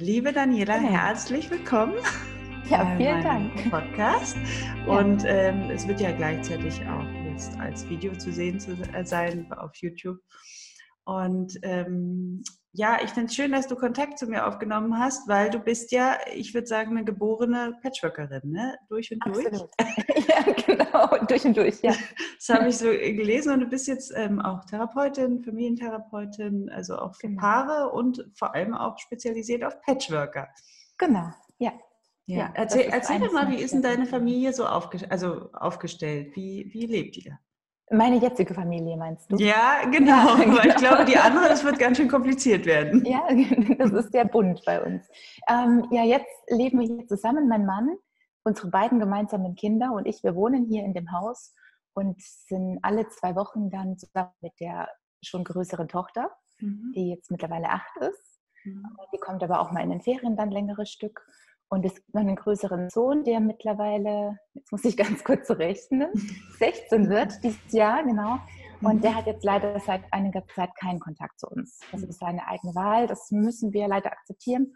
Liebe Daniela, ja. herzlich willkommen. Ja, vielen Dank. Podcast. Ja. Und ähm, es wird ja gleichzeitig auch jetzt als Video zu sehen zu, äh, sein auf YouTube. Und ähm, ja, ich finde es schön, dass du Kontakt zu mir aufgenommen hast, weil du bist ja, ich würde sagen, eine geborene Patchworkerin, ne? Durch und durch. Absolut. ja, genau, durch und durch, ja. Das habe ich so gelesen und du bist jetzt ähm, auch Therapeutin, Familientherapeutin, also auch für genau. Paare und vor allem auch spezialisiert auf Patchworker. Genau, ja. Ja, ja erzähl, erzähl doch mal, wie ist denn deine Familie so aufge also aufgestellt? Wie, wie lebt ihr? Meine jetzige Familie meinst du? Ja, genau. Ja, genau. Ich glaube, die andere, das wird ganz schön kompliziert werden. Ja, das ist sehr bunt bei uns. Ähm, ja, jetzt leben wir hier zusammen, mein Mann, unsere beiden gemeinsamen Kinder und ich. Wir wohnen hier in dem Haus und sind alle zwei Wochen dann zusammen mit der schon größeren Tochter, mhm. die jetzt mittlerweile acht ist. Mhm. Die kommt aber auch mal in den Ferien dann längere Stück. Und es gibt noch einen größeren Sohn, der mittlerweile, jetzt muss ich ganz kurz rechnen, 16 wird dieses Jahr, genau. Und der hat jetzt leider seit einiger Zeit keinen Kontakt zu uns. Das ist seine eigene Wahl, das müssen wir leider akzeptieren.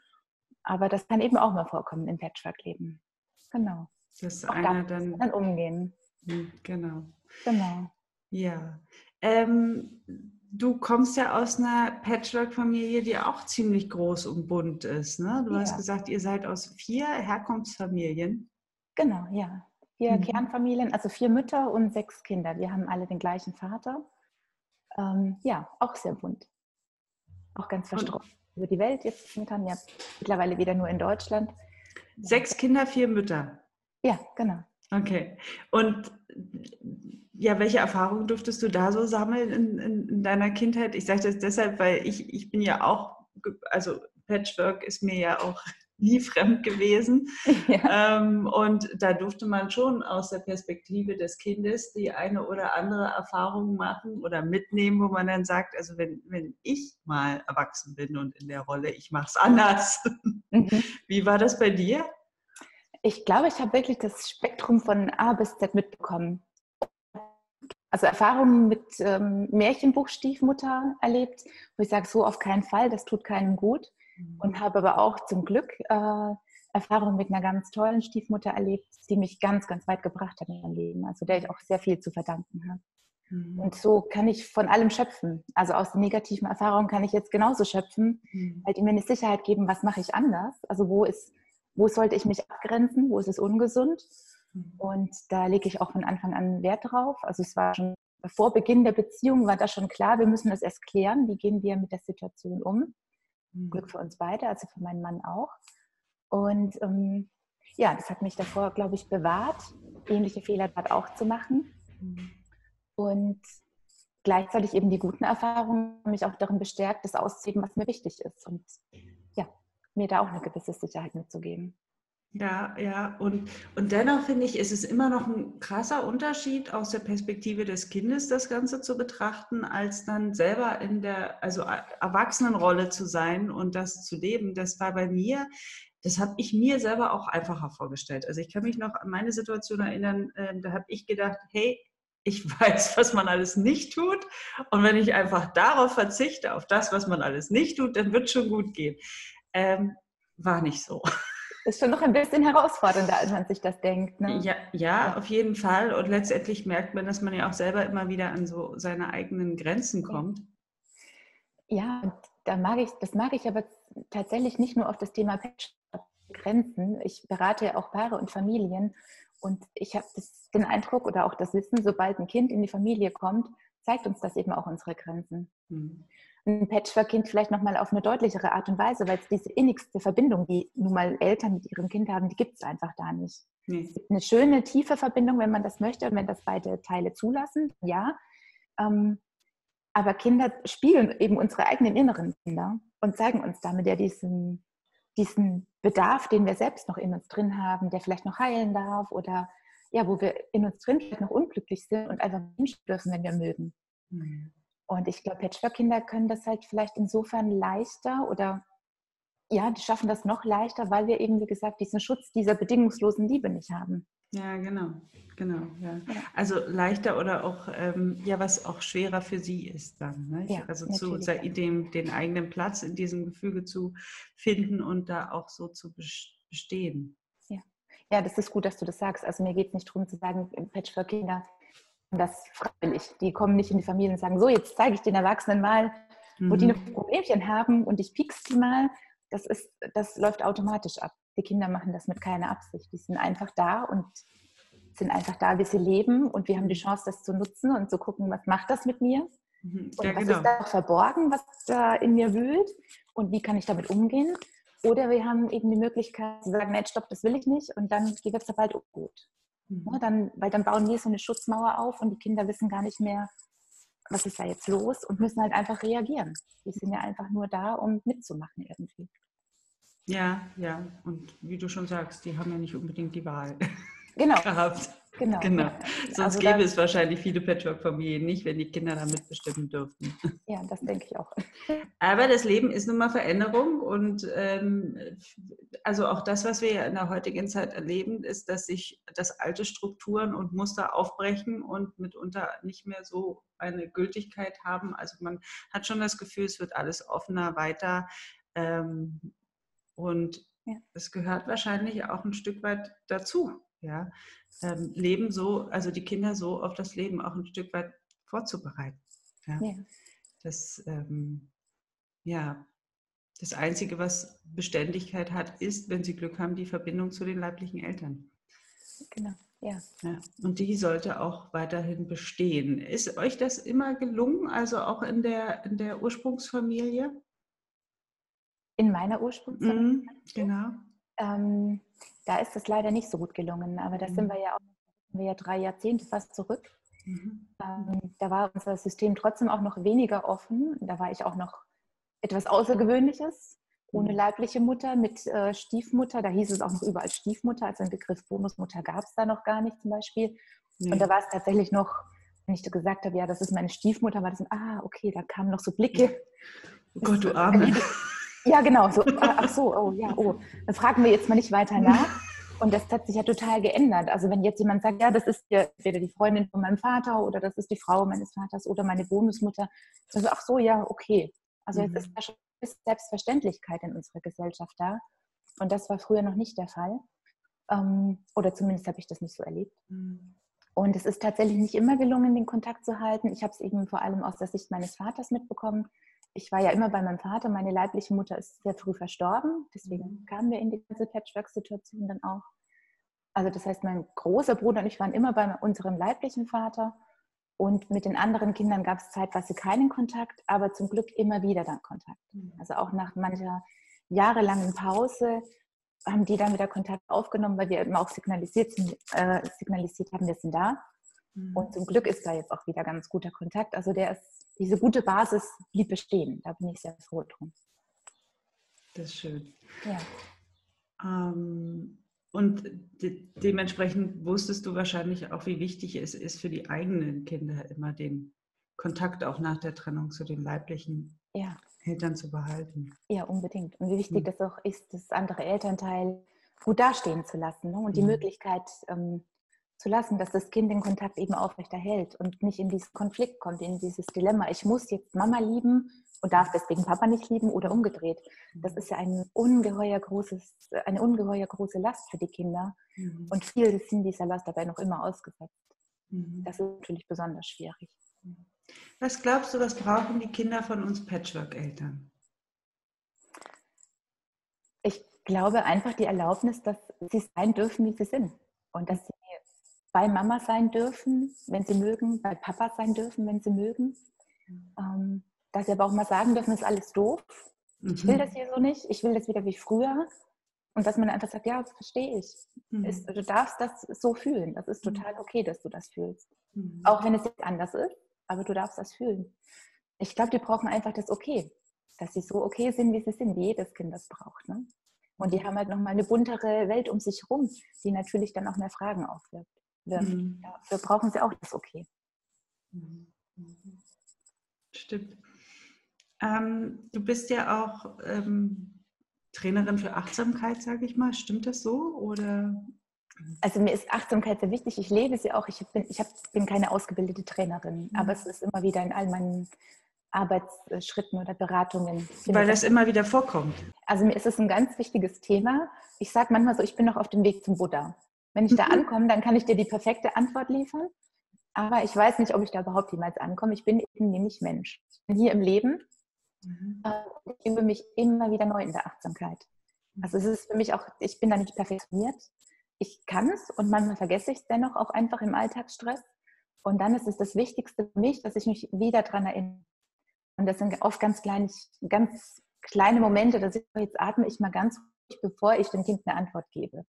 Aber das kann eben auch mal vorkommen im Patchwork-Leben. Genau. Dass einer dann, dann umgehen. Hm, genau. Genau. Ja. Ähm, du kommst ja aus einer Patchwork-Familie, die auch ziemlich groß und bunt ist. Ne? Du ja. hast gesagt, ihr seid aus vier Herkunftsfamilien. Genau, ja. Vier mhm. Kernfamilien, also vier Mütter und sechs Kinder. Wir haben alle den gleichen Vater. Ähm, ja, auch sehr bunt. Auch ganz verstreut über die Welt jetzt momentan, ja, mittlerweile wieder nur in Deutschland. Sechs Kinder, vier Mütter. Ja, genau. Okay. Und ja, welche Erfahrungen durftest du da so sammeln in, in, in deiner Kindheit? Ich sage das deshalb, weil ich, ich bin ja auch, also Patchwork ist mir ja auch nie fremd gewesen. Ja. Ähm, und da durfte man schon aus der Perspektive des Kindes die eine oder andere Erfahrung machen oder mitnehmen, wo man dann sagt, also wenn, wenn ich mal erwachsen bin und in der Rolle, ich mache es anders. Mhm. Wie war das bei dir? Ich glaube, ich habe wirklich das Spektrum von A bis Z mitbekommen also Erfahrungen mit ähm, Märchenbuch Stiefmutter erlebt, wo ich sage, so auf keinen Fall, das tut keinem gut. Mhm. Und habe aber auch zum Glück äh, Erfahrungen mit einer ganz tollen Stiefmutter erlebt, die mich ganz, ganz weit gebracht hat in meinem Leben, also der ich auch sehr viel zu verdanken habe. Mhm. Und so kann ich von allem schöpfen. Also aus den negativen Erfahrungen kann ich jetzt genauso schöpfen, mhm. weil die mir eine Sicherheit geben, was mache ich anders? Also wo ist, wo sollte ich mich abgrenzen? Wo ist es ungesund? Mhm. Und da lege ich auch von Anfang an Wert drauf. Also es war schon vor Beginn der Beziehung war da schon klar, wir müssen das erst klären. Wie gehen wir mit der Situation um? Mhm. Glück für uns beide, also für meinen Mann auch. Und ähm, ja, das hat mich davor, glaube ich, bewahrt, ähnliche Fehler dort auch zu machen. Mhm. Und gleichzeitig eben die guten Erfahrungen mich auch darin bestärkt, das auszuheben, was mir wichtig ist. Und mir da auch eine gewisse Sicherheit mitzugeben. Ja, ja, und, und dennoch finde ich, ist es immer noch ein krasser Unterschied aus der Perspektive des Kindes, das Ganze zu betrachten, als dann selber in der also Erwachsenenrolle zu sein und das zu leben. Das war bei mir, das habe ich mir selber auch einfacher vorgestellt. Also ich kann mich noch an meine Situation erinnern, äh, da habe ich gedacht, hey, ich weiß, was man alles nicht tut. Und wenn ich einfach darauf verzichte, auf das, was man alles nicht tut, dann wird es schon gut gehen. Ähm, war nicht so ist schon noch ein bisschen herausfordernder, als man sich das denkt. Ne? Ja, ja, auf jeden Fall. Und letztendlich merkt man, dass man ja auch selber immer wieder an so seine eigenen Grenzen kommt. Ja, da mag ich, das mag ich aber tatsächlich nicht nur auf das Thema Grenzen. Ich berate ja auch Paare und Familien und ich habe den Eindruck oder auch das Wissen, sobald ein Kind in die Familie kommt, zeigt uns das eben auch unsere Grenzen. Mhm ein Patchwork-Kind vielleicht nochmal auf eine deutlichere Art und Weise, weil es diese innigste Verbindung, die nun mal Eltern mit ihrem Kind haben, die gibt es einfach da nicht. Nee. Es gibt eine schöne, tiefe Verbindung, wenn man das möchte und wenn das beide Teile zulassen, ja. Ähm, aber Kinder spiegeln eben unsere eigenen inneren Kinder und zeigen uns damit ja diesen, diesen Bedarf, den wir selbst noch in uns drin haben, der vielleicht noch heilen darf oder ja, wo wir in uns drin vielleicht noch unglücklich sind und einfach wünschen dürfen, wenn wir mögen. Mhm. Und ich glaube, Patchwork-Kinder können das halt vielleicht insofern leichter oder ja, die schaffen das noch leichter, weil wir eben, wie gesagt, diesen Schutz dieser bedingungslosen Liebe nicht haben. Ja, genau, genau. Ja. ja. Also leichter oder auch, ähm, ja, was auch schwerer für sie ist dann. Ne? Ja, also zu dem, den eigenen Platz in diesem Gefüge zu finden und da auch so zu bestehen. Ja, ja das ist gut, dass du das sagst. Also mir geht es nicht darum zu sagen, Patchwork-Kinder, das freiwillig. Die kommen nicht in die Familie und sagen, so, jetzt zeige ich den Erwachsenen mal, wo mhm. die ein Problemchen haben und ich piek's die mal. Das, ist, das läuft automatisch ab. Die Kinder machen das mit keiner Absicht. Die sind einfach da und sind einfach da, wie sie leben und wir haben die Chance, das zu nutzen und zu gucken, was macht das mit mir mhm. und ja, was genau. ist da verborgen, was da in mir wühlt und wie kann ich damit umgehen. Oder wir haben eben die Möglichkeit zu sagen, nein, stopp, das will ich nicht und dann geht es bald gut. Mhm. Ja, dann, weil dann bauen wir so eine Schutzmauer auf und die Kinder wissen gar nicht mehr, was ist da jetzt los und müssen halt einfach reagieren. Die sind ja einfach nur da, um mitzumachen irgendwie. Ja, ja. Und wie du schon sagst, die haben ja nicht unbedingt die Wahl genau. gehabt. Genau. genau. Sonst also gäbe es wahrscheinlich viele Patchwork-Familien nicht, wenn die Kinder da mitbestimmen dürften. Ja, das denke ich auch. Aber das Leben ist nun mal Veränderung und ähm, also auch das, was wir ja in der heutigen Zeit erleben, ist, dass sich das alte Strukturen und Muster aufbrechen und mitunter nicht mehr so eine Gültigkeit haben. Also man hat schon das Gefühl, es wird alles offener, weiter. Ähm, und ja. es gehört wahrscheinlich auch ein Stück weit dazu, ja, ähm, Leben so, also die Kinder so auf das Leben auch ein Stück weit vorzubereiten. Ja. ja. Das, ähm, ja, das Einzige, was Beständigkeit hat, ist, wenn sie Glück haben, die Verbindung zu den leiblichen Eltern. Genau, ja. ja. Und die sollte auch weiterhin bestehen. Ist euch das immer gelungen, also auch in der, in der Ursprungsfamilie? In meiner Ursprungsfamilie? Mhm, genau. Ähm, da ist es leider nicht so gut gelungen, aber da mhm. sind wir ja auch wir ja drei Jahrzehnte fast zurück. Mhm. Ähm, da war unser System trotzdem auch noch weniger offen. Da war ich auch noch etwas Außergewöhnliches, ohne mhm. leibliche Mutter, mit äh, Stiefmutter. Da hieß es auch noch überall Stiefmutter, also den Begriff Bonusmutter gab es da noch gar nicht zum Beispiel. Mhm. Und da war es tatsächlich noch, wenn ich da gesagt habe, ja, das ist meine Stiefmutter, war das, so, ah, okay, da kamen noch so Blicke. Oh Gott, du Arme. Ja, genau. So, ah, ach so, oh ja, oh. Dann fragen wir jetzt mal nicht weiter nach. Und das hat sich ja total geändert. Also wenn jetzt jemand sagt, ja, das ist entweder die Freundin von meinem Vater oder das ist die Frau meines Vaters oder meine Bonusmutter, also ach so, ja, okay. Also jetzt ist mhm. da schon Selbstverständlichkeit in unserer Gesellschaft da. Und das war früher noch nicht der Fall. Ähm, oder zumindest habe ich das nicht so erlebt. Mhm. Und es ist tatsächlich nicht immer gelungen, den Kontakt zu halten. Ich habe es eben vor allem aus der Sicht meines Vaters mitbekommen, ich war ja immer bei meinem Vater. Meine leibliche Mutter ist sehr früh verstorben. Deswegen mhm. kamen wir in die ganze Patchwork-Situation dann auch. Also das heißt, mein großer Bruder und ich waren immer bei unserem leiblichen Vater. Und mit den anderen Kindern gab es zeitweise keinen Kontakt, aber zum Glück immer wieder dann Kontakt. Mhm. Also auch nach mancher jahrelangen Pause haben die dann wieder Kontakt aufgenommen, weil wir immer auch signalisiert, sind, äh, signalisiert haben, wir sind da. Mhm. Und zum Glück ist da jetzt auch wieder ganz guter Kontakt. Also der ist diese gute Basis blieb bestehen. Da bin ich sehr froh drum. Das ist schön. Ja. Ähm, und de dementsprechend wusstest du wahrscheinlich auch, wie wichtig es ist für die eigenen Kinder immer den Kontakt auch nach der Trennung zu den leiblichen ja. Eltern zu behalten. Ja, unbedingt. Und wie wichtig mhm. das auch ist, das andere Elternteil gut dastehen zu lassen ne? und die mhm. Möglichkeit, ähm, zu lassen, dass das Kind den Kontakt eben aufrechterhält und nicht in diesen Konflikt kommt, in dieses Dilemma, ich muss jetzt Mama lieben und darf deswegen Papa nicht lieben oder umgedreht. Das mhm. ist ja ein ungeheuer großes, eine ungeheuer große Last für die Kinder mhm. und viele sind dieser Last dabei noch immer ausgesetzt. Mhm. Das ist natürlich besonders schwierig. Was glaubst du, was brauchen die Kinder von uns Patchwork-Eltern? Ich glaube einfach die Erlaubnis, dass sie sein dürfen, wie sie sind. Und dass sie bei Mama sein dürfen, wenn sie mögen, bei Papa sein dürfen, wenn sie mögen. Ähm, dass sie aber auch mal sagen dürfen, ist alles doof. Mhm. Ich will mhm. das hier so nicht, ich will das wieder wie früher. Und dass man einfach sagt, ja, das verstehe ich. Mhm. Ist, du darfst das so fühlen. Das ist mhm. total okay, dass du das fühlst. Mhm. Auch wenn es jetzt anders ist, aber du darfst das fühlen. Ich glaube, die brauchen einfach das Okay. Dass sie so okay sind, wie sie sind, wie jedes Kind das braucht. Ne? Und die haben halt nochmal eine buntere Welt um sich herum, die natürlich dann auch mehr Fragen aufwirft wirft. Mhm. Dafür brauchen sie auch das Okay. Mhm. Stimmt. Ähm, du bist ja auch ähm, Trainerin für Achtsamkeit, sage ich mal. Stimmt das so? Oder? Also mir ist Achtsamkeit sehr wichtig. Ich lebe sie auch. Ich bin, ich hab, bin keine ausgebildete Trainerin, mhm. aber es ist immer wieder in all meinen Arbeitsschritten oder Beratungen. Weil das immer wieder vorkommt. Also mir ist es ein ganz wichtiges Thema. Ich sage manchmal so, ich bin noch auf dem Weg zum Buddha. Wenn ich da mhm. ankomme, dann kann ich dir die perfekte Antwort liefern. Aber ich weiß nicht, ob ich da überhaupt jemals ankomme. Ich bin eben nämlich Mensch. Ich bin hier im Leben. Mhm. Ich übe mich immer wieder neu in der Achtsamkeit. Also es ist für mich auch, ich bin da nicht perfektioniert. Ich kann es und manchmal vergesse ich es dennoch auch einfach im Alltagsstress. Und dann ist es das Wichtigste für mich, dass ich mich wieder daran erinnere. Und das sind oft ganz kleine, ganz kleine Momente, dass ich jetzt atme ich mal ganz ruhig, bevor ich dem Kind eine Antwort gebe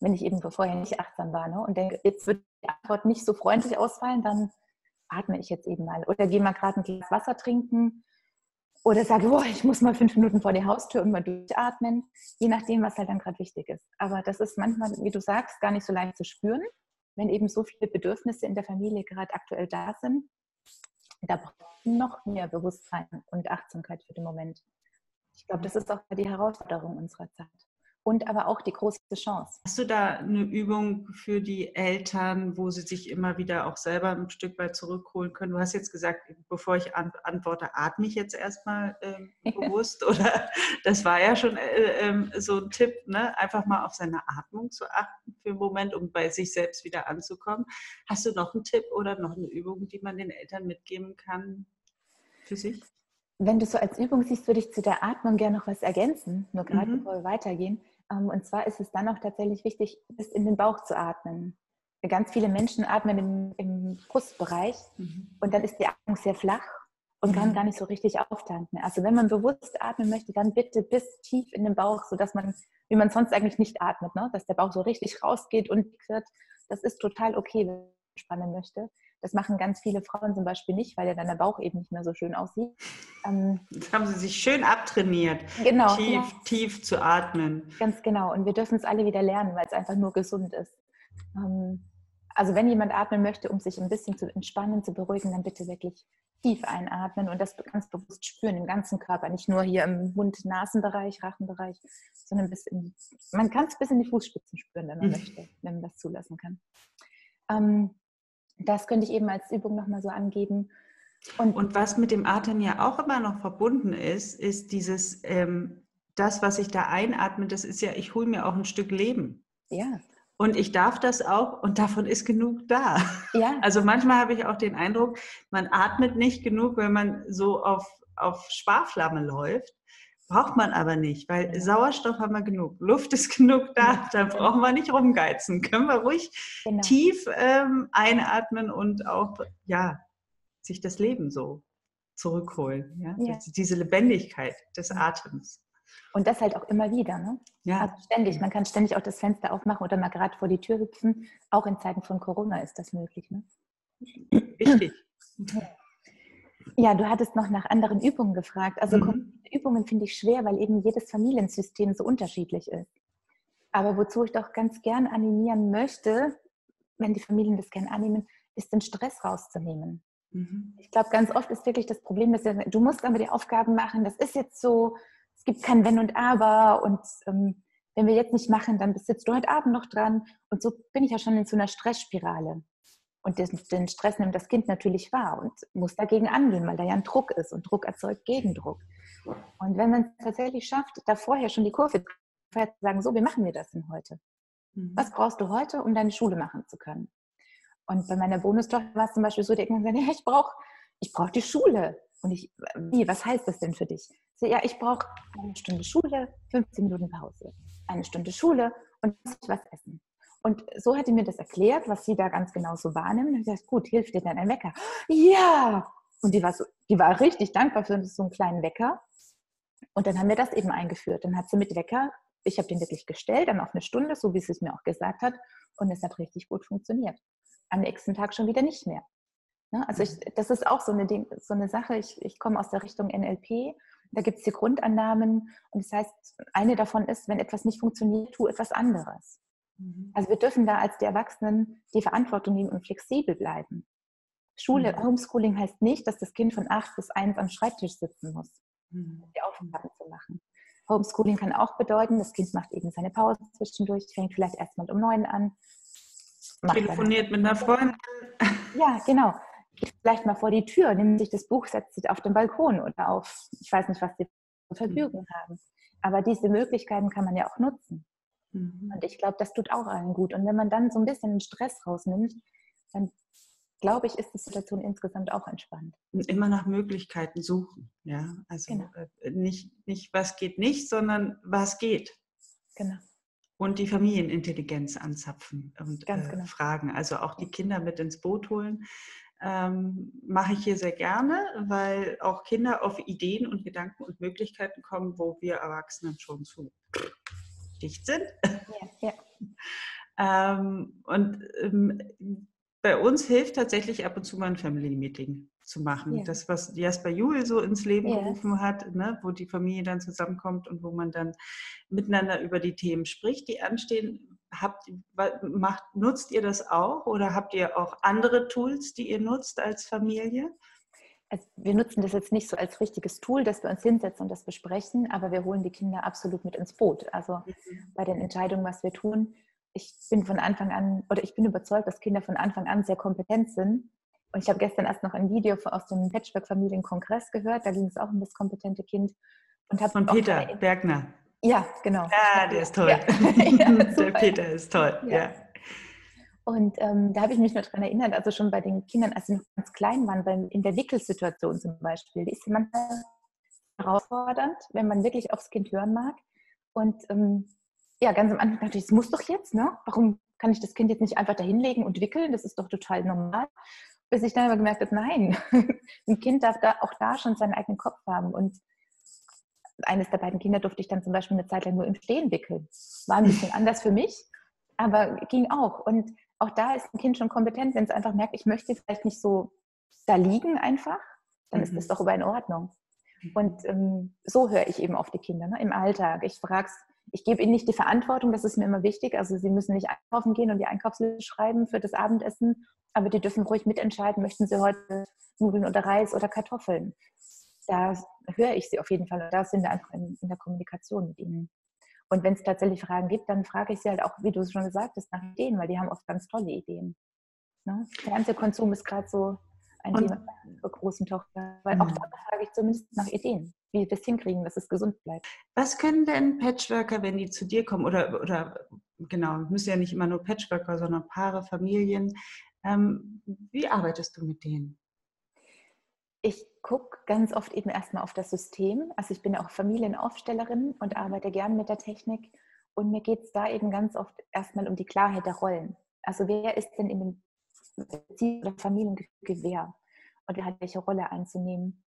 wenn ich eben vorher nicht achtsam war ne? und denke, jetzt wird die Antwort nicht so freundlich ausfallen, dann atme ich jetzt eben mal. Oder gehe mal gerade ein Glas Wasser trinken oder sage, boah, ich muss mal fünf Minuten vor die Haustür und mal durchatmen, je nachdem, was halt dann gerade wichtig ist. Aber das ist manchmal, wie du sagst, gar nicht so leicht zu spüren, wenn eben so viele Bedürfnisse in der Familie gerade aktuell da sind. Da braucht noch mehr Bewusstsein und Achtsamkeit für den Moment. Ich glaube, das ist auch die Herausforderung unserer Zeit und aber auch die große Chance. Hast du da eine Übung für die Eltern, wo sie sich immer wieder auch selber ein Stück weit zurückholen können? Du hast jetzt gesagt, bevor ich antworte, atme ich jetzt erstmal ähm, bewusst oder das war ja schon äh, äh, so ein Tipp, ne? einfach mal auf seine Atmung zu achten für einen Moment, um bei sich selbst wieder anzukommen. Hast du noch einen Tipp oder noch eine Übung, die man den Eltern mitgeben kann für sich? Wenn du so als Übung siehst, würde ich zu der Atmung gerne noch was ergänzen, nur gerade mhm. bevor wir weitergehen. Ähm, und zwar ist es dann auch tatsächlich wichtig, bis in den Bauch zu atmen. Ganz viele Menschen atmen im, im Brustbereich mhm. und dann ist die Atmung sehr flach und kann mhm. gar nicht so richtig auftanken. Also wenn man bewusst atmen möchte, dann bitte bis tief in den Bauch, sodass man, wie man sonst eigentlich nicht atmet, ne? dass der Bauch so richtig rausgeht und wird. Das ist total okay, wenn man spannen möchte. Das machen ganz viele Frauen zum Beispiel nicht, weil ja dann der Bauch eben nicht mehr so schön aussieht. Ähm, Jetzt haben sie sich schön abtrainiert, genau, tief, ja. tief zu atmen. Ganz genau. Und wir dürfen es alle wieder lernen, weil es einfach nur gesund ist. Ähm, also wenn jemand atmen möchte, um sich ein bisschen zu entspannen, zu beruhigen, dann bitte wirklich tief einatmen und das ganz bewusst spüren im ganzen Körper, nicht nur hier im Mund-Nasen-Bereich, Rachenbereich, sondern bis in, man kann es bis in die Fußspitzen spüren, wenn man mhm. möchte, wenn man das zulassen kann. Ähm, das könnte ich eben als Übung nochmal so angeben. Und, und, was mit dem Atem ja auch immer noch verbunden ist, ist dieses, ähm, das, was ich da einatme, das ist ja, ich hole mir auch ein Stück Leben. Ja. Und ich darf das auch und davon ist genug da. Ja. Also manchmal habe ich auch den Eindruck, man atmet nicht genug, wenn man so auf, auf Sparflamme läuft. Braucht man aber nicht, weil. Sauerstoff haben wir genug, Luft ist genug da, da brauchen wir nicht rumgeizen. Können wir ruhig genau. tief ähm, einatmen und auch ja, sich das Leben so zurückholen. Ja? ja. Diese Lebendigkeit des Atems. Und das halt auch immer wieder. Ne? Ja. Also ständig. Man kann ständig auch das Fenster aufmachen oder mal gerade vor die Tür hüpfen. Auch in Zeiten von Corona ist das möglich. Ne? Wichtig. Ja, du hattest noch nach anderen Übungen gefragt. Also mhm. Übungen finde ich schwer, weil eben jedes Familiensystem so unterschiedlich ist. Aber wozu ich doch ganz gern animieren möchte, wenn die Familien das gern annehmen, ist den Stress rauszunehmen. Mhm. Ich glaube, ganz oft ist wirklich das Problem, dass du musst aber die Aufgaben machen, das ist jetzt so, es gibt kein Wenn und Aber und ähm, wenn wir jetzt nicht machen, dann sitzt du heute Abend noch dran. Und so bin ich ja schon in so einer Stressspirale. Und den Stress nimmt das Kind natürlich wahr und muss dagegen angehen, weil da ja ein Druck ist und Druck erzeugt Gegendruck. Und wenn man es tatsächlich schafft, da vorher schon die Kurve zu sagen, so, wie machen wir das denn heute? Mhm. Was brauchst du heute, um deine Schule machen zu können? Und bei meiner Bonustochter war es zum Beispiel so, die hat gesagt, ja, ich brauche ich brauch die Schule. Und ich, wie, was heißt das denn für dich? So, ja, ich brauche eine Stunde Schule, 15 Minuten Pause. Eine Stunde Schule und was essen. Und so hat sie mir das erklärt, was sie da ganz genau so wahrnimmt. Und ich gesagt, gut, hilft dir dann ein Wecker? Ja! Und die war, so, die war richtig dankbar für so einen kleinen Wecker. Und dann haben wir das eben eingeführt. Dann hat sie mit Wecker, ich habe den wirklich gestellt, dann auf eine Stunde, so wie sie es mir auch gesagt hat. Und es hat richtig gut funktioniert. Am nächsten Tag schon wieder nicht mehr. Ne? Also ich, das ist auch so eine, so eine Sache. Ich, ich komme aus der Richtung NLP. Da gibt es die Grundannahmen. Und das heißt, eine davon ist, wenn etwas nicht funktioniert, tu etwas anderes. Mhm. Also wir dürfen da als die Erwachsenen die Verantwortung nehmen und flexibel bleiben. Schule, mhm. Homeschooling heißt nicht, dass das Kind von acht bis eins am Schreibtisch sitzen muss, mhm. die Aufgaben zu machen. Homeschooling kann auch bedeuten, das Kind macht eben seine Pause zwischendurch, fängt vielleicht erstmal um neun an. Telefoniert mit einer Freundin. Ja, genau. Geht vielleicht mal vor die Tür, nimmt sich das Buch, setzt sich auf den Balkon oder auf, ich weiß nicht, was sie zur Verfügung mhm. haben. Aber diese Möglichkeiten kann man ja auch nutzen. Mhm. Und ich glaube, das tut auch allen gut. Und wenn man dann so ein bisschen den Stress rausnimmt, dann glaube ich, ist die Situation insgesamt auch entspannt. Immer nach Möglichkeiten suchen. Ja, also genau. Äh, nicht, nicht, was geht nicht, sondern was geht. Genau. Und die Familienintelligenz anzapfen und äh, genau. fragen. Also auch die Kinder mit ins Boot holen. Ähm, mache ich hier sehr gerne, weil auch Kinder auf Ideen und Gedanken und Möglichkeiten kommen, wo wir Erwachsenen schon zu dicht sind. Ja, ja. ähm, und ähm, bei uns hilft tatsächlich ab und zu mal ein Family Meeting zu machen. Ja. Das, was Jasper Juhl so ins Leben ja. gerufen hat, ne, wo die Familie dann zusammenkommt und wo man dann miteinander über die Themen spricht, die anstehen. Habt, macht, nutzt ihr das auch oder habt ihr auch andere Tools, die ihr nutzt als Familie? Also wir nutzen das jetzt nicht so als richtiges Tool, dass wir uns hinsetzen und das besprechen, aber wir holen die Kinder absolut mit ins Boot. Also mhm. bei den Entscheidungen, was wir tun, ich bin von Anfang an, oder ich bin überzeugt, dass Kinder von Anfang an sehr kompetent sind. Und ich habe gestern erst noch ein Video aus dem Patchwork-Familienkongress gehört, da ging es auch um das kompetente Kind. Und von Peter Bergner. Ja, genau. Ah, der ist toll. Ja. ja, der Peter ist toll, ja. ja. Und ähm, da habe ich mich nur daran erinnert, also schon bei den Kindern, als sie noch ganz klein waren, weil in der Wickelsituation zum Beispiel, die ist manchmal herausfordernd, wenn man wirklich aufs Kind hören mag. Und ähm, ja, ganz am Anfang dachte ich, es muss doch jetzt, ne? Warum kann ich das Kind jetzt nicht einfach dahinlegen und wickeln? Das ist doch total normal. Bis ich dann aber gemerkt habe, nein, ein Kind darf da auch da schon seinen eigenen Kopf haben. Und eines der beiden Kinder durfte ich dann zum Beispiel eine Zeit lang nur im Stehen wickeln. War ein bisschen anders für mich, aber ging auch. Und auch da ist ein Kind schon kompetent, wenn es einfach merkt, ich möchte vielleicht nicht so da liegen einfach, dann mhm. ist das doch über in Ordnung. Und ähm, so höre ich eben auf die Kinder ne? im Alltag. Ich frage es, ich gebe ihnen nicht die Verantwortung, das ist mir immer wichtig. Also sie müssen nicht einkaufen gehen und die Einkaufsliste schreiben für das Abendessen, aber die dürfen ruhig mitentscheiden, möchten sie heute Nudeln oder Reis oder Kartoffeln. Da höre ich sie auf jeden Fall und da sind wir einfach in, in der Kommunikation mit ihnen. Und wenn es tatsächlich Fragen gibt, dann frage ich sie halt auch, wie du es schon gesagt hast, nach Ideen, weil die haben oft ganz tolle Ideen. Ne? Fernsehkonsum ist gerade so ein und, Thema zur großen Tochter, weil auch mhm. da frage ich zumindest nach Ideen, wie wir das hinkriegen, dass es gesund bleibt. Was können denn Patchworker, wenn die zu dir kommen, oder, oder genau, müssen ja nicht immer nur Patchworker, sondern Paare, Familien, ähm, wie arbeitest du mit denen? Ich gucke ganz oft eben erstmal auf das System. Also ich bin auch Familienaufstellerin und arbeite gern mit der Technik. Und mir geht es da eben ganz oft erstmal um die Klarheit der Rollen. Also wer ist denn in dem Beziehung oder Familiengefüge wer und wer hat welche Rolle einzunehmen.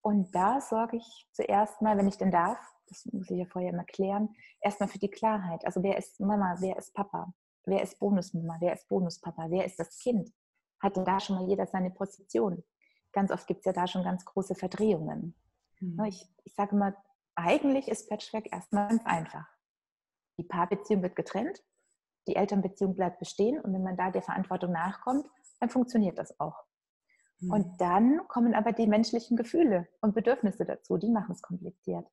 Und da sorge ich zuerst mal, wenn ich denn darf, das muss ich ja vorher immer klären, erstmal für die Klarheit. Also wer ist Mama, wer ist Papa, wer ist Bonusmama, wer ist Bonuspapa, wer ist das Kind? Hatte da schon mal jeder seine Position? Ganz oft gibt es ja da schon ganz große Verdrehungen. Mhm. Ich, ich sage immer, eigentlich ist Patchwork erstmal ganz einfach. Die Paarbeziehung wird getrennt die Elternbeziehung bleibt bestehen und wenn man da der Verantwortung nachkommt, dann funktioniert das auch. Mhm. Und dann kommen aber die menschlichen Gefühle und Bedürfnisse dazu, die machen es kompliziert.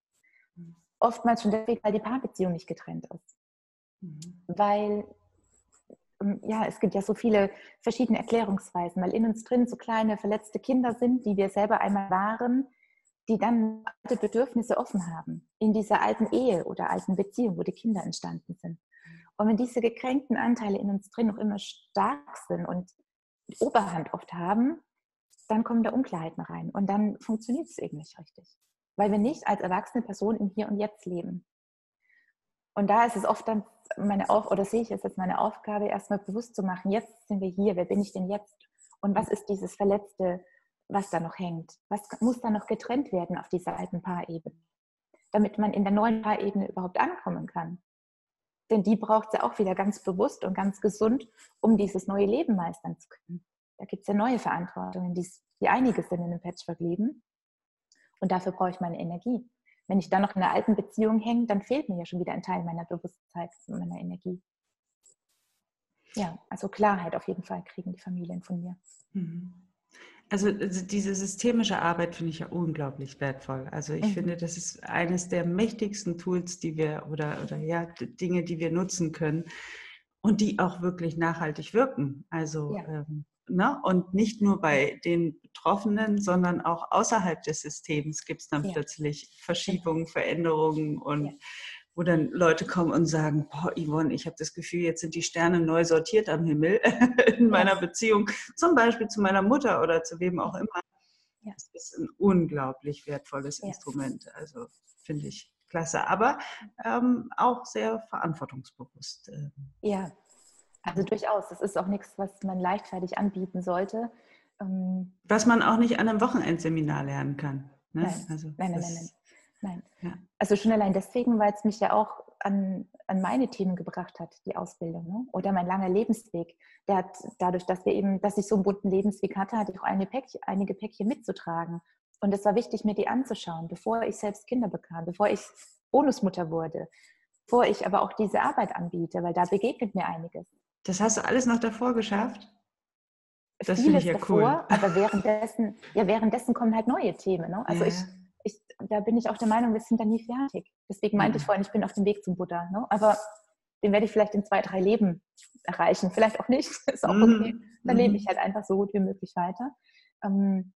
Mhm. Oftmals schon deswegen, weil die Paarbeziehung nicht getrennt ist. Mhm. Weil ja, es gibt ja so viele verschiedene Erklärungsweisen, weil in uns drin so kleine verletzte Kinder sind, die wir selber einmal waren, die dann alte Bedürfnisse offen haben in dieser alten Ehe oder alten Beziehung, wo die Kinder entstanden sind. Und wenn diese gekränkten Anteile in uns drin noch immer stark sind und die Oberhand oft haben, dann kommen da Unklarheiten rein und dann funktioniert es eben nicht richtig. Weil wir nicht als erwachsene Person im Hier und Jetzt leben. Und da ist es oft dann meine Auf oder sehe ich es als meine Aufgabe, erstmal bewusst zu machen, jetzt sind wir hier, wer bin ich denn jetzt? Und was ist dieses Verletzte, was da noch hängt? Was muss da noch getrennt werden auf dieser alten Paarebene? Damit man in der neuen Paarebene überhaupt ankommen kann. Denn die braucht sie auch wieder ganz bewusst und ganz gesund, um dieses neue Leben meistern zu können. Da gibt es ja neue Verantwortungen, die, die einige sind in einem Patchwork-Leben. Und dafür brauche ich meine Energie. Wenn ich dann noch in einer alten Beziehung hänge, dann fehlt mir ja schon wieder ein Teil meiner Bewusstheit und meiner Energie. Ja, also Klarheit auf jeden Fall kriegen die Familien von mir. Mhm. Also, also diese systemische Arbeit finde ich ja unglaublich wertvoll. Also ich mhm. finde, das ist eines der mächtigsten Tools, die wir oder, oder ja, Dinge, die wir nutzen können und die auch wirklich nachhaltig wirken. Also ja. ähm, ne? und nicht nur bei den Betroffenen, sondern auch außerhalb des Systems gibt es dann ja. plötzlich Verschiebungen. Veränderungen und ja wo dann Leute kommen und sagen, boah, Yvonne, ich habe das Gefühl, jetzt sind die Sterne neu sortiert am Himmel in meiner Beziehung, zum Beispiel zu meiner Mutter oder zu wem auch immer. Ja. Das ist ein unglaublich wertvolles ja. Instrument. Also finde ich klasse, aber ähm, auch sehr verantwortungsbewusst. Ähm. Ja, also durchaus. Das ist auch nichts, was man leichtfertig anbieten sollte. Ähm was man auch nicht an einem Wochenendseminar lernen kann. Ne? Nein. Also nein, nein, nein, nein. Nein. Ja. Also schon allein deswegen, weil es mich ja auch an, an meine Themen gebracht hat, die Ausbildung. Ne? Oder mein langer Lebensweg. Der hat dadurch, dass wir eben, dass ich so einen bunten Lebensweg hatte, hatte ich auch eine Päckchen, einige Päckchen mitzutragen. Und es war wichtig, mir die anzuschauen, bevor ich selbst Kinder bekam, bevor ich Bonusmutter wurde, bevor ich aber auch diese Arbeit anbiete, weil da begegnet mir einiges. Das hast du alles noch davor geschafft? Das finde ich ja davor, cool. Aber währenddessen, ja, währenddessen kommen halt neue Themen. Ne? Also ja. ich ich, da bin ich auch der Meinung, wir sind da nie fertig. Deswegen meinte mhm. ich vorhin, ich bin auf dem Weg zum Buddha. Ne? Aber den werde ich vielleicht in zwei, drei Leben erreichen. Vielleicht auch nicht, ist auch okay. Mhm. Dann lebe ich mhm. halt einfach so gut wie möglich weiter. Ähm,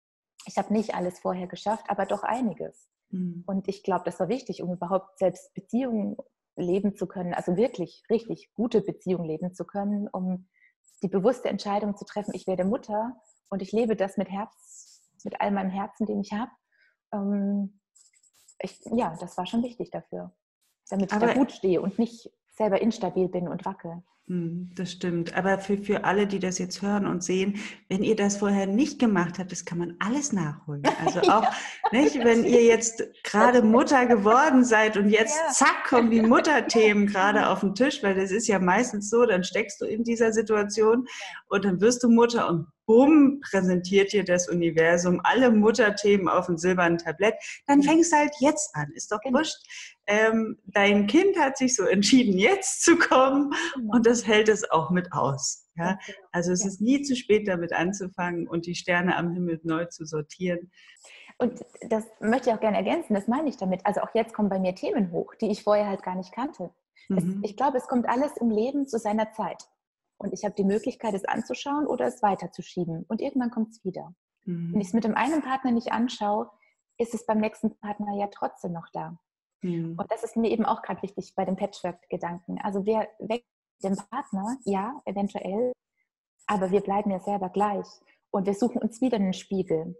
ich habe nicht alles vorher geschafft, aber doch einiges. Mhm. Und ich glaube, das war wichtig, um überhaupt selbst Beziehungen leben zu können, also wirklich richtig gute Beziehungen leben zu können, um die bewusste Entscheidung zu treffen, ich werde Mutter und ich lebe das mit Herz, mit all meinem Herzen, den ich habe. Ähm, ich, ja, das war schon wichtig dafür, damit ich Aber da gut stehe und nicht selber instabil bin und wackel. Hm, das stimmt. Aber für, für alle, die das jetzt hören und sehen, wenn ihr das vorher nicht gemacht habt, das kann man alles nachholen. Also auch, ja. nicht, wenn ihr jetzt gerade Mutter geworden seid und jetzt ja. zack kommen die Mutterthemen gerade auf den Tisch, weil das ist ja meistens so, dann steckst du in dieser Situation und dann wirst du Mutter und bumm, präsentiert dir das Universum alle Mutterthemen auf dem silbernen Tablett, dann fängst du halt jetzt an. Ist doch genau. wurscht. Ähm, dein Kind hat sich so entschieden, jetzt zu kommen genau. und das hält es auch mit aus. Ja? Genau. Also es ist nie zu spät, damit anzufangen und die Sterne am Himmel neu zu sortieren. Und das möchte ich auch gerne ergänzen, das meine ich damit. Also auch jetzt kommen bei mir Themen hoch, die ich vorher halt gar nicht kannte. Mhm. Es, ich glaube, es kommt alles im Leben zu seiner Zeit. Und ich habe die Möglichkeit, es anzuschauen oder es weiterzuschieben. Und irgendwann kommt es wieder. Mhm. Wenn ich es mit dem einen Partner nicht anschaue, ist es beim nächsten Partner ja trotzdem noch da. Mhm. Und das ist mir eben auch gerade wichtig bei dem Patchwork-Gedanken. Also wir wechseln den Partner, ja, eventuell, aber wir bleiben ja selber gleich. Und wir suchen uns wieder einen Spiegel.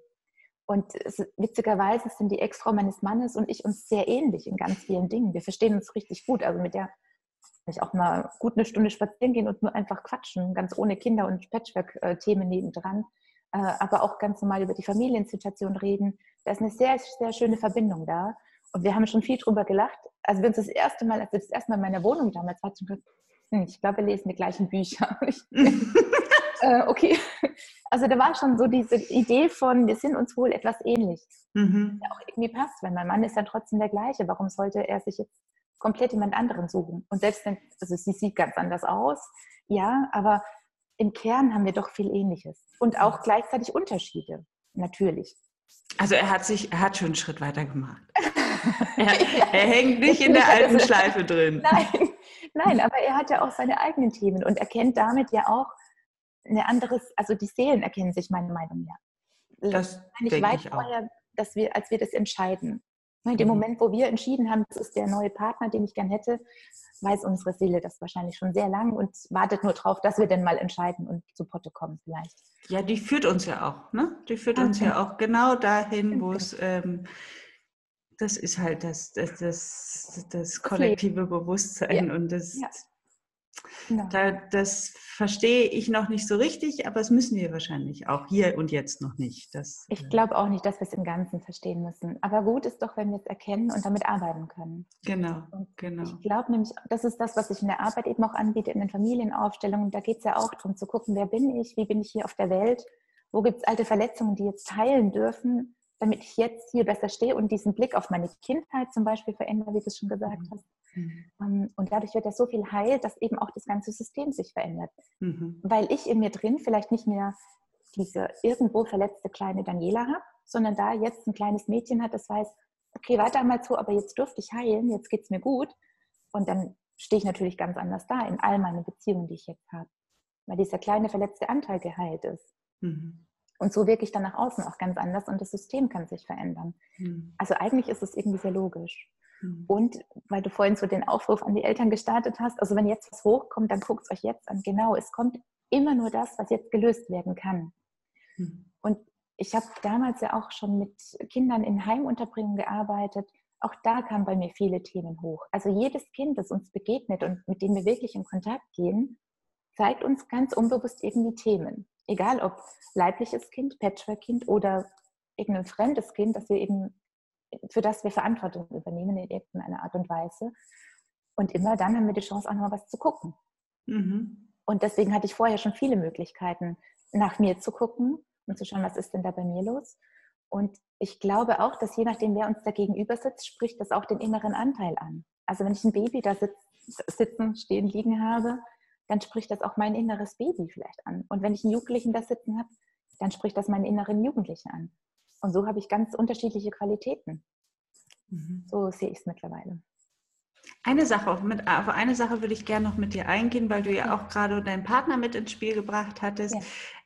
Und es, witzigerweise sind die Ex-Frau meines Mannes und ich uns sehr ähnlich in ganz vielen Dingen. Wir verstehen uns richtig gut. Also mit der ich auch mal gut eine Stunde spazieren gehen und nur einfach quatschen, ganz ohne Kinder und Patchwork-Themen nebendran, äh, aber auch ganz normal über die Familiensituation reden. Da ist eine sehr, sehr schöne Verbindung da. Und wir haben schon viel drüber gelacht. Also wir uns das erste Mal, als wir das erste Mal in meiner Wohnung damals hatten, gesagt, hm, ich glaube, wir lesen die gleichen Bücher. äh, okay. Also da war schon so diese Idee von, wir sind uns wohl etwas ähnlich. Mhm. Ja, auch irgendwie passt, weil mein Mann ist dann trotzdem der gleiche. Warum sollte er sich jetzt komplett jemand anderen suchen. Und selbst wenn, also sie sieht ganz anders aus, ja, aber im Kern haben wir doch viel Ähnliches. Und auch gleichzeitig Unterschiede, natürlich. Also er hat sich, er hat schon einen Schritt weiter gemacht. er, er hängt nicht in der alten Schleife drin. Nein, nein, aber er hat ja auch seine eigenen Themen und erkennt damit ja auch eine anderes, also die Seelen erkennen sich meiner Meinung nach. Das denke weit ich auch. vorher, dass wir, als wir das entscheiden. In dem mhm. Moment, wo wir entschieden haben, das ist der neue Partner, den ich gern hätte, weiß unsere Seele das wahrscheinlich schon sehr lang und wartet nur darauf, dass wir denn mal entscheiden und zu Potte kommen vielleicht. Ja, die führt uns ja auch, ne? Die führt okay. uns ja auch genau dahin, wo es, ähm, das ist halt das, das, das, das kollektive Bewusstsein ja. und das, ja. Ja. Da, das verstehe ich noch nicht so richtig, aber das müssen wir wahrscheinlich auch hier und jetzt noch nicht. Das, ich äh, glaube auch nicht, dass wir es im Ganzen verstehen müssen. Aber gut ist doch, wenn wir es erkennen und damit arbeiten können. Genau, und genau. Ich glaube nämlich, das ist das, was ich in der Arbeit eben auch anbiete, in den Familienaufstellungen. Da geht es ja auch darum zu gucken, wer bin ich, wie bin ich hier auf der Welt, wo gibt es alte Verletzungen, die jetzt heilen dürfen, damit ich jetzt hier besser stehe und diesen Blick auf meine Kindheit zum Beispiel verändere, wie du es schon gesagt mhm. hast. Mhm. Und dadurch wird ja so viel heil, dass eben auch das ganze System sich verändert. Mhm. Weil ich in mir drin vielleicht nicht mehr diese irgendwo verletzte kleine Daniela habe, sondern da jetzt ein kleines Mädchen hat, das weiß, okay, war damals so, aber jetzt durfte ich heilen, jetzt geht es mir gut. Und dann stehe ich natürlich ganz anders da in all meinen Beziehungen, die ich jetzt habe. Weil dieser kleine verletzte Anteil geheilt ist. Mhm. Und so wirke ich dann nach außen auch ganz anders und das System kann sich verändern. Mhm. Also eigentlich ist es irgendwie sehr logisch. Mhm. Und weil du vorhin so den Aufruf an die Eltern gestartet hast, also wenn jetzt was hochkommt, dann guckt es euch jetzt an. Genau, es kommt immer nur das, was jetzt gelöst werden kann. Mhm. Und ich habe damals ja auch schon mit Kindern in Heimunterbringung gearbeitet. Auch da kamen bei mir viele Themen hoch. Also jedes Kind, das uns begegnet und mit dem wir wirklich in Kontakt gehen, zeigt uns ganz unbewusst irgendwie Themen. Egal ob leibliches Kind, Patchwork-Kind oder irgendein fremdes Kind, das wir eben, für das wir Verantwortung übernehmen in irgendeiner Art und Weise. Und immer dann haben wir die Chance, auch noch was zu gucken. Mhm. Und deswegen hatte ich vorher schon viele Möglichkeiten, nach mir zu gucken und zu schauen, was ist denn da bei mir los. Und ich glaube auch, dass je nachdem, wer uns da gegenüber sitzt, spricht das auch den inneren Anteil an. Also wenn ich ein Baby da sitz, sitzen, stehen, liegen habe, dann spricht das auch mein inneres Baby vielleicht an. Und wenn ich einen Jugendlichen da sitzen habe, dann spricht das meinen inneren Jugendlichen an. Und so habe ich ganz unterschiedliche Qualitäten. Mhm. So sehe ich es mittlerweile. Eine Sache, mit, auf eine Sache würde ich gerne noch mit dir eingehen, weil du ja auch gerade deinen Partner mit ins Spiel gebracht hattest. Ja.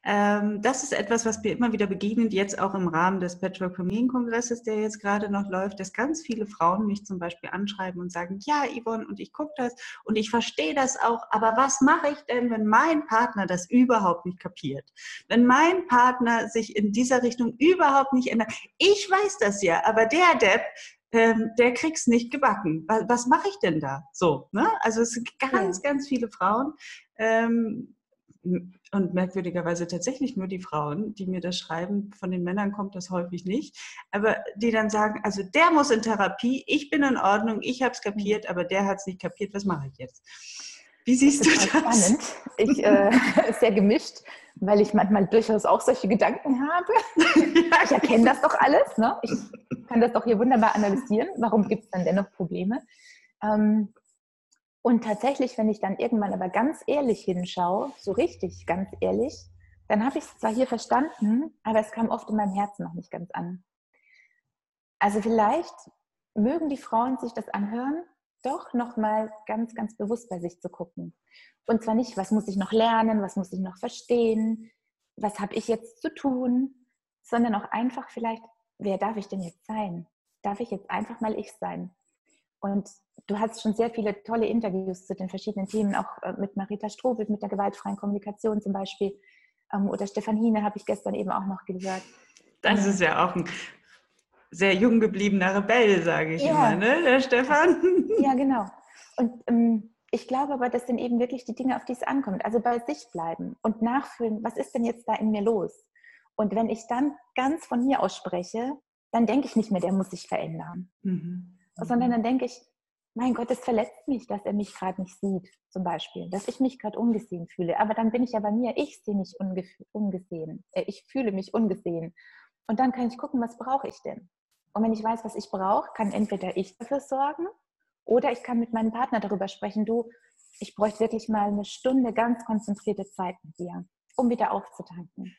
Ähm, das ist etwas, was mir immer wieder begegnet, jetzt auch im Rahmen des Patchwork Familienkongresses, der jetzt gerade noch läuft, dass ganz viele Frauen mich zum Beispiel anschreiben und sagen, ja, Yvonne, und ich gucke das und ich verstehe das auch, aber was mache ich denn, wenn mein Partner das überhaupt nicht kapiert? Wenn mein Partner sich in dieser Richtung überhaupt nicht ändert? Ich weiß das ja, aber der Depp, ähm, der kriegt's nicht gebacken. Was, was mache ich denn da? So, ne? Also es sind ganz, ja. ganz viele Frauen ähm, und merkwürdigerweise tatsächlich nur die Frauen, die mir das schreiben. Von den Männern kommt das häufig nicht, aber die dann sagen, also der muss in Therapie, ich bin in Ordnung, ich habe es kapiert, aber der hat es nicht kapiert. Was mache ich jetzt? Wie siehst das du das? Spannend. Ich, äh, sehr gemischt, weil ich manchmal durchaus auch solche Gedanken habe. ich erkenne das doch alles. Ne? Ich kann das doch hier wunderbar analysieren. Warum gibt es dann dennoch Probleme? Ähm, und tatsächlich, wenn ich dann irgendwann aber ganz ehrlich hinschaue, so richtig ganz ehrlich, dann habe ich es zwar hier verstanden, aber es kam oft in meinem Herzen noch nicht ganz an. Also vielleicht mögen die Frauen sich das anhören, doch nochmal ganz, ganz bewusst bei sich zu gucken. Und zwar nicht, was muss ich noch lernen, was muss ich noch verstehen, was habe ich jetzt zu tun, sondern auch einfach vielleicht, wer darf ich denn jetzt sein? Darf ich jetzt einfach mal ich sein? Und du hast schon sehr viele tolle Interviews zu den verschiedenen Themen, auch äh, mit Marita Strobel, mit der gewaltfreien Kommunikation zum Beispiel. Ähm, oder Stefan Hine habe ich gestern eben auch noch gehört. Das ist ja auch ein sehr jung gebliebener Rebell, sage ich ja. immer, ne? der Stefan. Ja, genau. Und ähm, ich glaube aber, das sind eben wirklich die Dinge, auf die es ankommt. Also bei sich bleiben und nachfühlen, was ist denn jetzt da in mir los? Und wenn ich dann ganz von mir ausspreche, dann denke ich nicht mehr, der muss sich verändern. Mhm. Sondern dann denke ich, mein Gott, es verletzt mich, dass er mich gerade nicht sieht, zum Beispiel, dass ich mich gerade ungesehen fühle. Aber dann bin ich ja bei mir, ich sehe mich ungesehen, äh, ich fühle mich ungesehen. Und dann kann ich gucken, was brauche ich denn? Und wenn ich weiß, was ich brauche, kann entweder ich dafür sorgen oder ich kann mit meinem Partner darüber sprechen, du, ich bräuchte wirklich mal eine Stunde ganz konzentrierte Zeit mit dir, um wieder aufzutanken.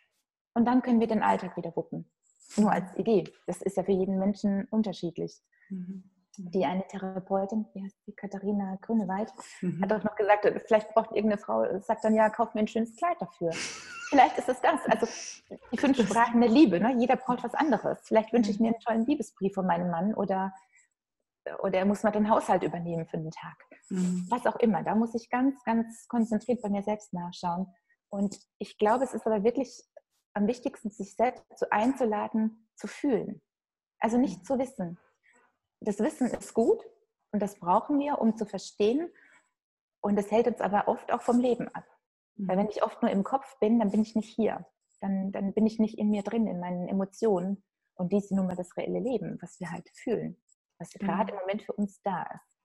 Und dann können wir den Alltag wieder wuppen. Nur als Idee. Das ist ja für jeden Menschen unterschiedlich. Mhm. Die eine Therapeutin, die heißt die Katharina Grünewald, mhm. hat auch noch gesagt, vielleicht braucht irgendeine Frau, sagt dann, ja, kauf mir ein schönes Kleid dafür. Vielleicht ist es das. Also die fünf Sprachen der Liebe. Ne? Jeder braucht was anderes. Vielleicht wünsche ich mir einen tollen Liebesbrief von meinem Mann oder, oder er muss mal den Haushalt übernehmen für den Tag. Mhm. Was auch immer. Da muss ich ganz, ganz konzentriert bei mir selbst nachschauen. Und ich glaube, es ist aber wirklich am wichtigsten, sich selbst so einzuladen, zu fühlen. Also nicht mhm. zu wissen. Das Wissen ist gut und das brauchen wir, um zu verstehen. Und es hält uns aber oft auch vom Leben ab. Weil wenn ich oft nur im Kopf bin, dann bin ich nicht hier. Dann, dann bin ich nicht in mir drin, in meinen Emotionen. Und dies ist nun mal das reelle Leben, was wir halt fühlen, was gerade im Moment für uns da ist.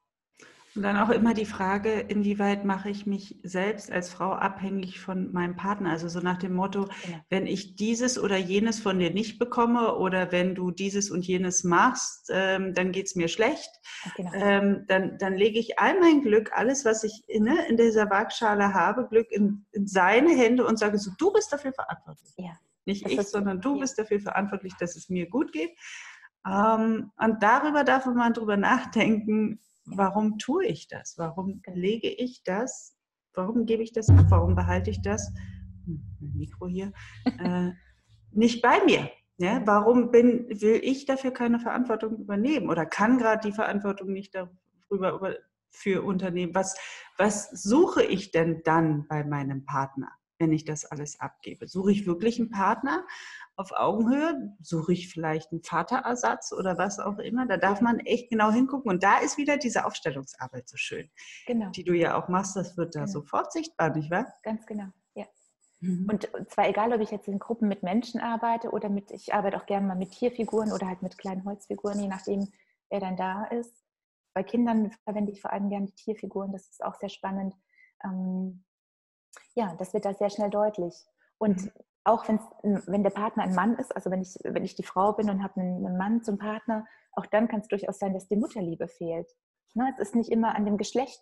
Und dann auch immer die Frage, inwieweit mache ich mich selbst als Frau abhängig von meinem Partner? Also so nach dem Motto, genau. wenn ich dieses oder jenes von dir nicht bekomme oder wenn du dieses und jenes machst, ähm, dann geht es mir schlecht. Genau. Ähm, dann, dann lege ich all mein Glück, alles, was ich ne, in dieser Waagschale habe, Glück in, in, seine Hände und sage so, du bist dafür verantwortlich. Ja. Nicht das ich, sondern du ja. bist dafür verantwortlich, dass es mir gut geht. Ähm, und darüber darf man mal drüber nachdenken, warum tue ich das? Warum genau. lege ich das? Warum gebe ich das ab? Warum behalte ich das? Hm, Mikro hier. Äh, nicht bei mir. Ja, warum bin, will ich dafür keine Verantwortung übernehmen oder kann gerade die Verantwortung nicht darüber über, für Unternehmen? Was, was suche ich denn dann bei meinem Partner, wenn ich das alles abgebe? Suche ich wirklich einen Partner auf Augenhöhe? Suche ich vielleicht einen Vaterersatz oder was auch immer? Da darf man echt genau hingucken. Und da ist wieder diese Aufstellungsarbeit so schön, genau. die du ja auch machst. Das wird da genau. sofort sichtbar, nicht wahr? Ganz genau. Mhm. Und zwar egal, ob ich jetzt in Gruppen mit Menschen arbeite oder mit, ich arbeite auch gerne mal mit Tierfiguren oder halt mit kleinen Holzfiguren, je nachdem, wer dann da ist. Bei Kindern verwende ich vor allem gerne die Tierfiguren, das ist auch sehr spannend. Ähm, ja, das wird da sehr schnell deutlich. Und mhm. auch wenn der Partner ein Mann ist, also wenn ich, wenn ich die Frau bin und habe einen, einen Mann zum Partner, auch dann kann es durchaus sein, dass die Mutterliebe fehlt. Ne, es ist nicht immer an dem Geschlecht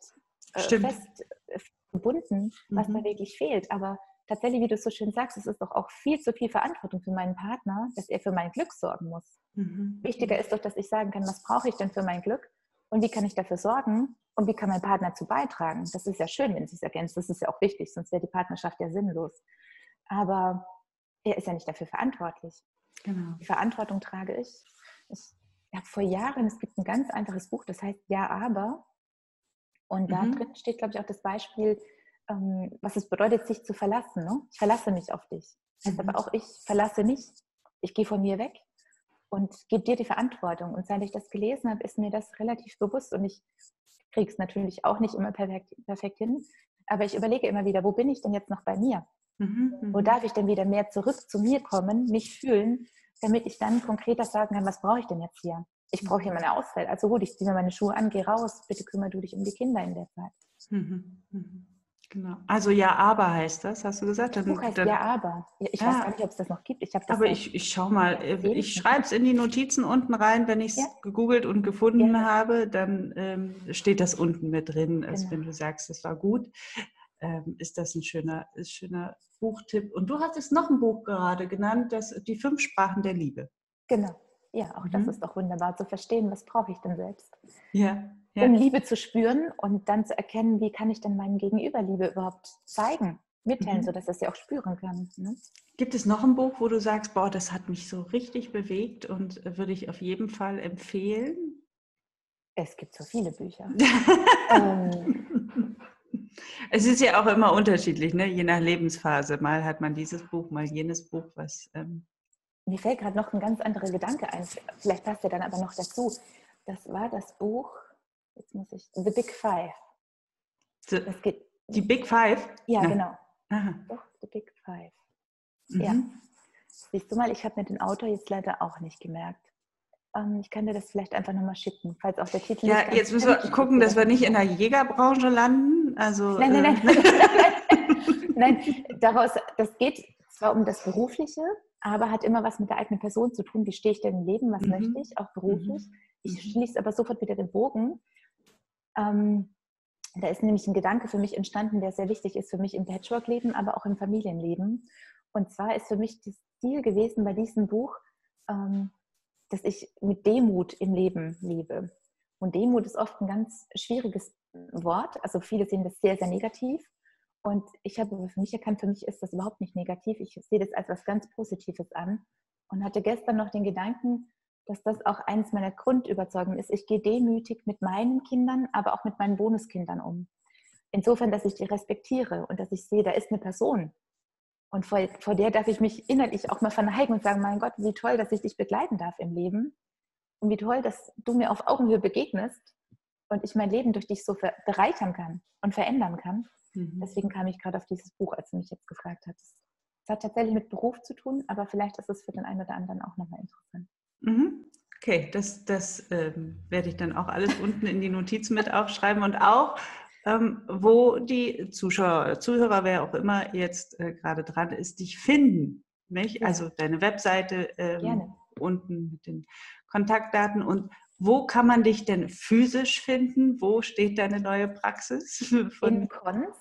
äh, fest äh, gebunden, was mhm. da wirklich fehlt. Aber tatsächlich, wie du so schön sagst, es ist doch auch viel zu viel Verantwortung für meinen Partner, dass er für mein Glück sorgen muss. Mhm. Wichtiger ist doch, dass ich sagen kann, was brauche ich denn für mein Glück und wie kann ich dafür sorgen und wie kann mein Partner dazu beitragen. Das ist ja schön, wenn es sich ergänzt. Das ist ja auch wichtig, sonst wäre die Partnerschaft ja sinnlos. Aber er ist ja nicht dafür verantwortlich. Genau. Die Verantwortung trage ich. Ich habe vor Jahren, es gibt ein ganz einfaches Buch, das heißt Ja, aber. Und da mhm. drin steht, glaube ich, auch das Beispiel, ähm, was es bedeutet, sich zu verlassen. Ne? Ich verlasse mich auf dich. Heißt mhm. aber auch, ich verlasse mich. Ich gehe von mir weg und gebe dir die Verantwortung. Und seit ich das gelesen habe, ist mir das relativ bewusst. Und ich kriege es natürlich auch nicht immer perfekt, perfekt, hin. Aber ich überlege immer wieder, wo bin ich denn jetzt noch bei mir? Mhm, wo mhm. darf ich denn wieder mehr zurück zu mir kommen, mich fühlen, damit ich dann konkreter sagen kann, was brauche ich denn jetzt hier? Ich brauche hier meine Auszeit. Also gut, ich ziehe mir meine Schuhe an, geh raus, bitte kümmere du dich um die Kinder in der Zeit. Mhm. Mhm. Genau. Also ja, aber heißt das, hast du gesagt? Dann, das Buch heißt dann, ja, aber. Ich ja. weiß gar nicht, ob es das noch gibt. Ich aber ich, ich schau mal, äh, ich schreibe es in die Notizen unten rein, wenn ich es ja. gegoogelt und gefunden ja. habe, dann ähm, steht das unten mit drin. Also genau. wenn du sagst, es war gut, ähm, ist das ein schöner, ist schöner Buchtipp. Und du hast jetzt noch ein Buch gerade genannt, das, die fünf Sprachen der Liebe. Genau. Ja, auch mhm. das ist doch wunderbar zu verstehen, was brauche ich denn selbst. Ja ja. um Liebe zu spüren und dann zu erkennen, wie kann ich denn meinem Gegenüber Liebe überhaupt zeigen, mitteilen, mhm. sodass er sie auch spüren kann. Ne? Gibt es noch ein Buch, wo du sagst, boah, das hat mich so richtig bewegt und würde ich auf jeden Fall empfehlen? Es gibt so viele Bücher. ähm, es ist ja auch immer unterschiedlich, ne? je nach Lebensphase. Mal hat man dieses Buch, mal jenes Buch, was. Ähm Mir fällt gerade noch ein ganz anderer Gedanke ein. Vielleicht passt er dann aber noch dazu. Das war das Buch jetzt muss ich, The Big Five. The, das geht. Die Big Five? Ja, ja. genau. Aha. Doch, The Big Five. Mhm. Ja. Siehst du mal, ich habe mir den Autor jetzt leider auch nicht gemerkt. Ähm, ich kann dir das vielleicht einfach nochmal schicken, falls auch der Titel. Ja, jetzt müssen wir gucken, dass wir nicht in der Jägerbranche landen. Also, nein, nein, nein. Äh. nein, daraus, das geht zwar um das Berufliche, aber hat immer was mit der eigenen Person zu tun. Wie stehe ich denn im Leben? Was mhm. möchte ich? Auch beruflich. Mhm. Ich mhm. schließe aber sofort wieder den Bogen. Ähm, da ist nämlich ein Gedanke für mich entstanden, der sehr wichtig ist für mich im Patchwork-Leben, aber auch im Familienleben. Und zwar ist für mich das Ziel gewesen bei diesem Buch, ähm, dass ich mit Demut im Leben lebe. Und Demut ist oft ein ganz schwieriges Wort. Also viele sehen das sehr, sehr negativ. Und ich habe für mich erkannt, für mich ist das überhaupt nicht negativ. Ich sehe das als was ganz Positives an und hatte gestern noch den Gedanken, dass das auch eines meiner Grundüberzeugungen ist. Ich gehe demütig mit meinen Kindern, aber auch mit meinen Bonuskindern um. Insofern, dass ich die respektiere und dass ich sehe, da ist eine Person. Und vor, vor der darf ich mich innerlich auch mal verneigen und sagen, mein Gott, wie toll, dass ich dich begleiten darf im Leben. Und wie toll, dass du mir auf Augenhöhe begegnest und ich mein Leben durch dich so bereichern kann und verändern kann. Mhm. Deswegen kam ich gerade auf dieses Buch, als du mich jetzt gefragt hast. Es hat tatsächlich mit Beruf zu tun, aber vielleicht ist es für den einen oder anderen auch nochmal interessant. Mhm. Okay, das, das ähm, werde ich dann auch alles unten in die Notizen mit aufschreiben und auch, ähm, wo die Zuschauer, Zuhörer, wer auch immer jetzt äh, gerade dran ist, dich finden. Nicht? Ja. Also deine Webseite ähm, unten mit den Kontaktdaten und wo kann man dich denn physisch finden? Wo steht deine neue Praxis? Von in Konz.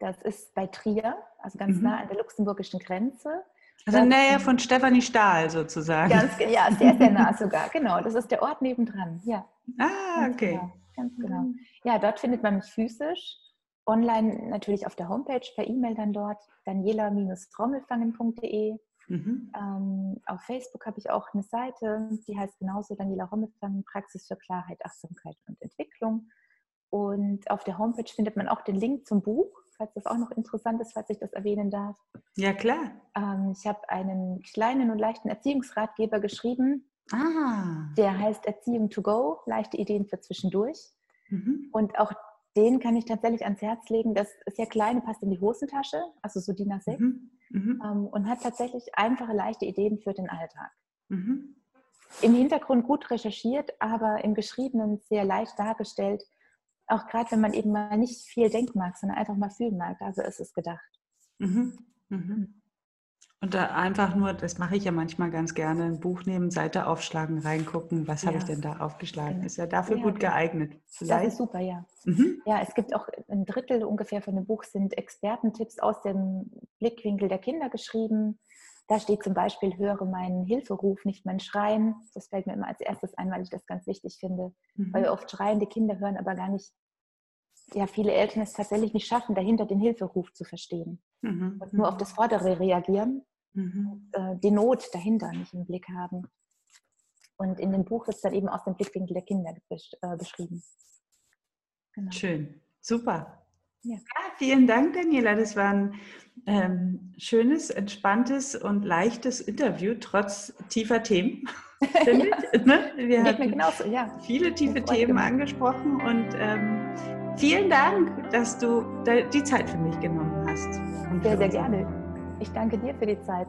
Das ist bei Trier, also ganz mhm. nah an der luxemburgischen Grenze. Also in Nähe von Stefanie Stahl sozusagen. Ganz, ja, sehr, sehr nah sogar. Genau, das ist der Ort nebendran. Ja. Ah, okay. Genau, ganz genau. Ja, dort findet man mich physisch. Online natürlich auf der Homepage, per E-Mail dann dort, daniela-rommelfangen.de. Mhm. Ähm, auf Facebook habe ich auch eine Seite, die heißt genauso Daniela Rommelfangen, Praxis für Klarheit, Achtsamkeit und Entwicklung. Und auf der Homepage findet man auch den Link zum Buch, falls das auch noch interessant ist, falls ich das erwähnen darf. Ja, klar. Ähm, ich habe einen kleinen und leichten Erziehungsratgeber geschrieben. Ah. Der heißt Erziehung to go, leichte Ideen für zwischendurch. Mhm. Und auch den kann ich tatsächlich ans Herz legen. Das ist ja klein, passt in die Hosentasche, also so DIN A6. Mhm. Mhm. Ähm, und hat tatsächlich einfache, leichte Ideen für den Alltag. Mhm. Im Hintergrund gut recherchiert, aber im Geschriebenen sehr leicht dargestellt. Auch gerade wenn man eben mal nicht viel denken mag, sondern einfach mal fühlen mag. Also ist es gedacht. Mhm. Mhm. Und da einfach nur, das mache ich ja manchmal ganz gerne, ein Buch nehmen, Seite aufschlagen, reingucken, was ja. habe ich denn da aufgeschlagen? Genau. Ist ja dafür ja, gut geeignet. Vielleicht. Das ist super, ja. Mhm. Ja, es gibt auch ein Drittel ungefähr von dem Buch sind Expertentipps aus dem Blickwinkel der Kinder geschrieben. Da steht zum Beispiel, höre meinen Hilferuf, nicht mein Schreien. Das fällt mir immer als erstes ein, weil ich das ganz wichtig finde. Mhm. Weil wir oft schreiende Kinder hören, aber gar nicht, ja, viele Eltern es tatsächlich nicht schaffen, dahinter den Hilferuf zu verstehen. Mhm. Und nur auf das Vordere reagieren, mhm. äh, die Not dahinter nicht im Blick haben. Und in dem Buch ist dann eben aus dem Blickwinkel der Kinder besch äh, beschrieben. Genau. Schön, super. Ja. ja. vielen Dank, Daniela. Das war ein ähm, schönes, entspanntes und leichtes Interview, trotz tiefer Themen. Ich. Ne? Wir haben genauso, ja. viele tiefe Themen gemacht. angesprochen und ähm, vielen Dank, dass du die Zeit für mich genommen hast. Sehr, sehr gerne. Ich danke dir für die Zeit.